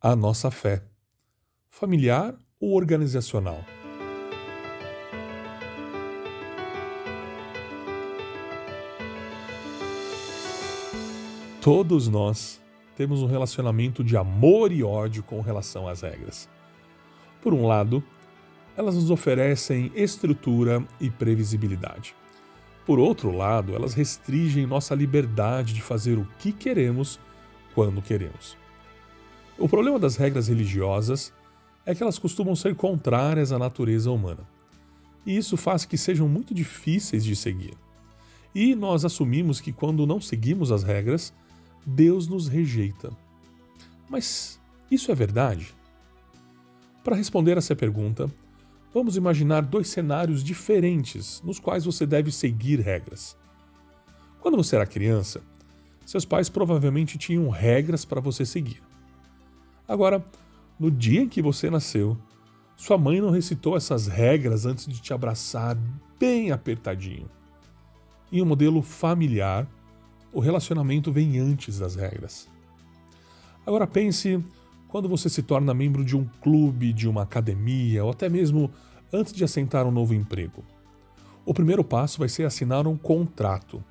a nossa fé, familiar ou organizacional. Todos nós temos um relacionamento de amor e ódio com relação às regras. Por um lado, elas nos oferecem estrutura e previsibilidade. Por outro lado, elas restringem nossa liberdade de fazer o que queremos quando queremos. O problema das regras religiosas é que elas costumam ser contrárias à natureza humana. E isso faz que sejam muito difíceis de seguir. E nós assumimos que quando não seguimos as regras, Deus nos rejeita. Mas isso é verdade? Para responder essa pergunta, vamos imaginar dois cenários diferentes nos quais você deve seguir regras. Quando você era criança, seus pais provavelmente tinham regras para você seguir. Agora, no dia em que você nasceu, sua mãe não recitou essas regras antes de te abraçar bem apertadinho. Em um modelo familiar, o relacionamento vem antes das regras. Agora pense quando você se torna membro de um clube, de uma academia ou até mesmo antes de assentar um novo emprego. O primeiro passo vai ser assinar um contrato.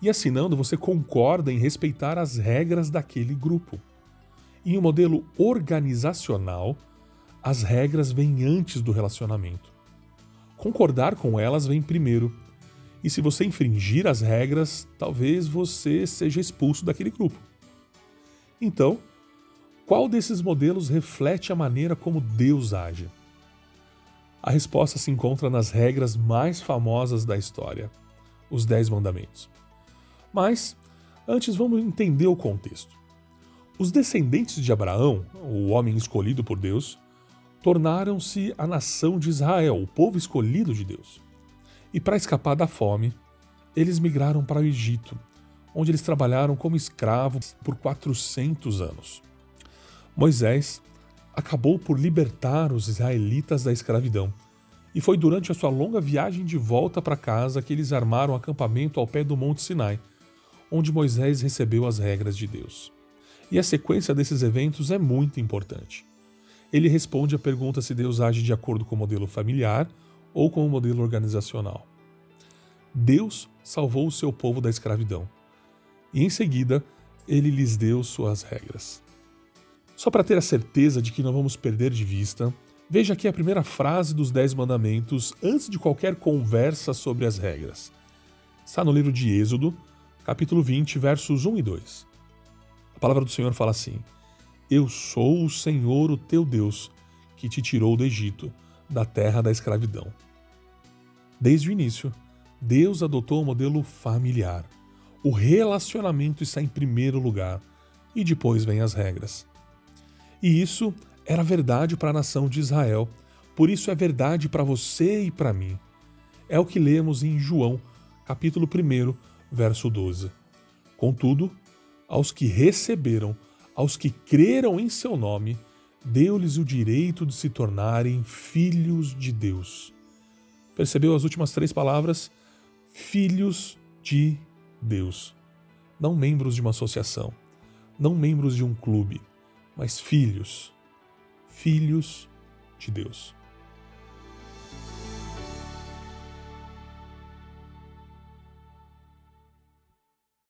E assinando, você concorda em respeitar as regras daquele grupo. Em um modelo organizacional, as regras vêm antes do relacionamento. Concordar com elas vem primeiro e se você infringir as regras, talvez você seja expulso daquele grupo. Então, qual desses modelos reflete a maneira como Deus age? A resposta se encontra nas regras mais famosas da história, os Dez Mandamentos. Mas, antes vamos entender o contexto. Os descendentes de Abraão, o homem escolhido por Deus, tornaram-se a nação de Israel, o povo escolhido de Deus. E para escapar da fome, eles migraram para o Egito, onde eles trabalharam como escravos por 400 anos. Moisés acabou por libertar os israelitas da escravidão, e foi durante a sua longa viagem de volta para casa que eles armaram acampamento ao pé do Monte Sinai, onde Moisés recebeu as regras de Deus. E a sequência desses eventos é muito importante. Ele responde à pergunta se Deus age de acordo com o modelo familiar ou com o modelo organizacional. Deus salvou o seu povo da escravidão e, em seguida, ele lhes deu suas regras. Só para ter a certeza de que não vamos perder de vista, veja aqui a primeira frase dos Dez Mandamentos antes de qualquer conversa sobre as regras. Está no livro de Êxodo, capítulo 20, versos 1 e 2. Palavra do Senhor fala assim: Eu sou o Senhor, o teu Deus, que te tirou do Egito, da terra da escravidão. Desde o início, Deus adotou o modelo familiar. O relacionamento está em primeiro lugar e depois vêm as regras. E isso era verdade para a nação de Israel, por isso é verdade para você e para mim. É o que lemos em João, capítulo 1, verso 12. Contudo, aos que receberam, aos que creram em seu nome, deu-lhes o direito de se tornarem filhos de Deus. Percebeu as últimas três palavras? Filhos de Deus. Não membros de uma associação, não membros de um clube, mas filhos. Filhos de Deus.